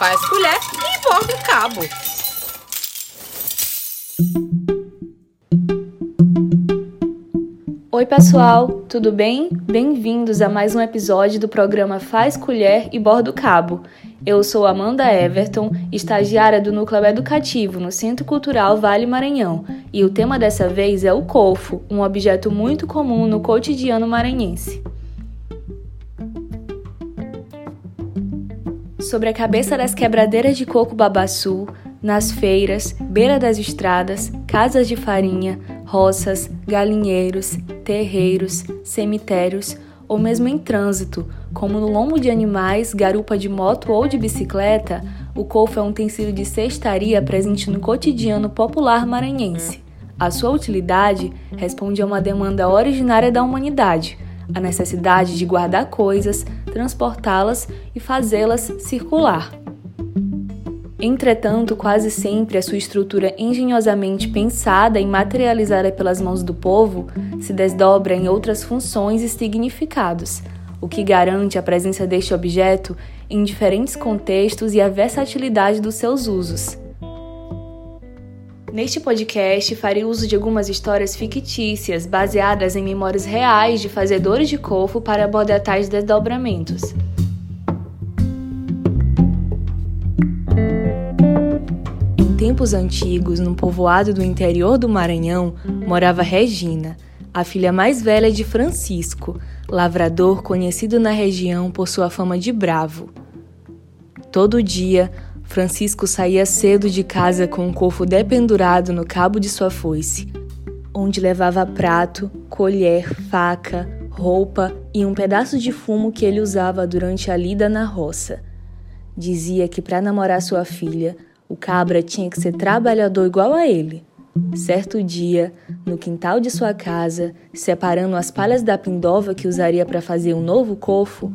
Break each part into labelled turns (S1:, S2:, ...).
S1: faz colher e borda o cabo.
S2: Oi, pessoal, tudo bem? Bem-vindos a mais um episódio do programa Faz Colher e Bordo Cabo. Eu sou Amanda Everton, estagiária do Núcleo Educativo no Centro Cultural Vale Maranhão, e o tema dessa vez é o cofo, um objeto muito comum no cotidiano maranhense. Sobre a cabeça das quebradeiras de coco babaçu, nas feiras, beira das estradas, casas de farinha, roças, galinheiros, terreiros, cemitérios ou mesmo em trânsito, como no lombo de animais, garupa de moto ou de bicicleta, o coufe é um utensílio de cestaria presente no cotidiano popular maranhense. A sua utilidade responde a uma demanda originária da humanidade, a necessidade de guardar coisas, transportá-las e fazê-las circular. Entretanto, quase sempre a sua estrutura engenhosamente pensada e materializada pelas mãos do povo se desdobra em outras funções e significados, o que garante a presença deste objeto em diferentes contextos e a versatilidade dos seus usos. Neste podcast, farei uso de algumas histórias fictícias baseadas em memórias reais de fazedores de cofo para abordar tais desdobramentos. tempos antigos, num povoado do interior do Maranhão, morava Regina, a filha mais velha de Francisco, lavrador conhecido na região por sua fama de bravo. Todo dia, Francisco saía cedo de casa com um cofo dependurado no cabo de sua foice, onde levava prato, colher, faca, roupa e um pedaço de fumo que ele usava durante a lida na roça. Dizia que para namorar sua filha, o cabra tinha que ser trabalhador igual a ele. Certo dia, no quintal de sua casa, separando as palhas da pindova que usaria para fazer um novo cofo,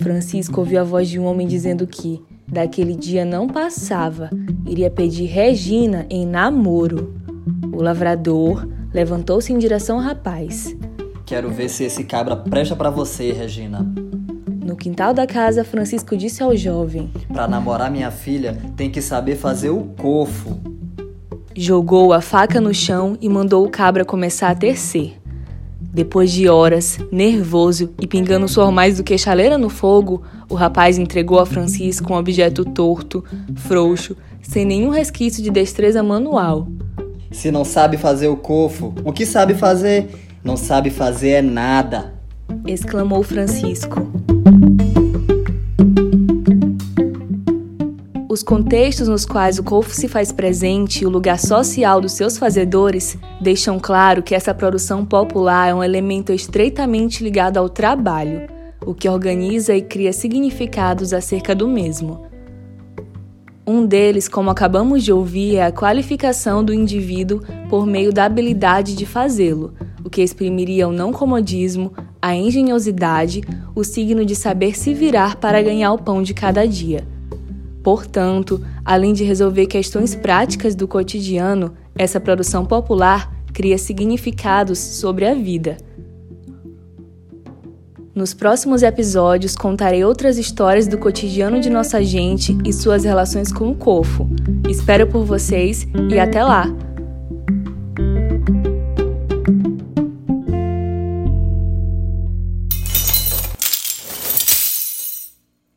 S2: Francisco ouviu a voz de um homem dizendo que, daquele dia não passava, iria pedir Regina em namoro. O lavrador levantou-se em direção ao rapaz.
S3: Quero ver se esse cabra presta para você, Regina.
S2: No quintal da casa, Francisco disse ao jovem:
S3: Para namorar minha filha, tem que saber fazer o cofo.
S2: Jogou a faca no chão e mandou o cabra começar a tecer. Depois de horas, nervoso e pingando suor mais do que chaleira no fogo, o rapaz entregou a Francisco um objeto torto, frouxo, sem nenhum resquício de destreza manual.
S3: Se não sabe fazer o cofo, o que sabe fazer? Não sabe fazer é nada,
S2: exclamou Francisco. Os contextos nos quais o Golfo se faz presente e o lugar social dos seus fazedores deixam claro que essa produção popular é um elemento estreitamente ligado ao trabalho, o que organiza e cria significados acerca do mesmo. Um deles, como acabamos de ouvir, é a qualificação do indivíduo por meio da habilidade de fazê-lo, o que exprimiria o não comodismo, a engenhosidade, o signo de saber se virar para ganhar o pão de cada dia. Portanto, além de resolver questões práticas do cotidiano, essa produção popular cria significados sobre a vida. Nos próximos episódios contarei outras histórias do cotidiano de nossa gente e suas relações com o cofo. Espero por vocês e até lá!